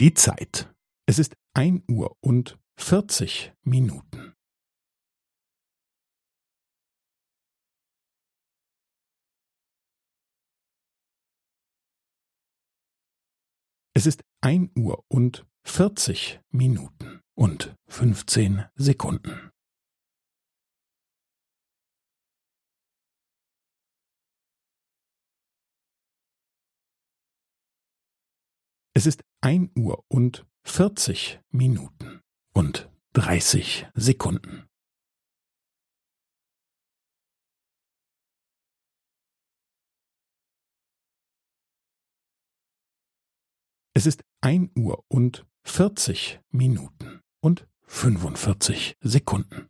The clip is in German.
Die Zeit. Es ist ein Uhr und vierzig Minuten. Es ist ein Uhr und vierzig Minuten und fünfzehn Sekunden. Es ist ein Uhr und vierzig Minuten und dreißig Sekunden. Es ist ein Uhr und vierzig Minuten und fünfundvierzig Sekunden.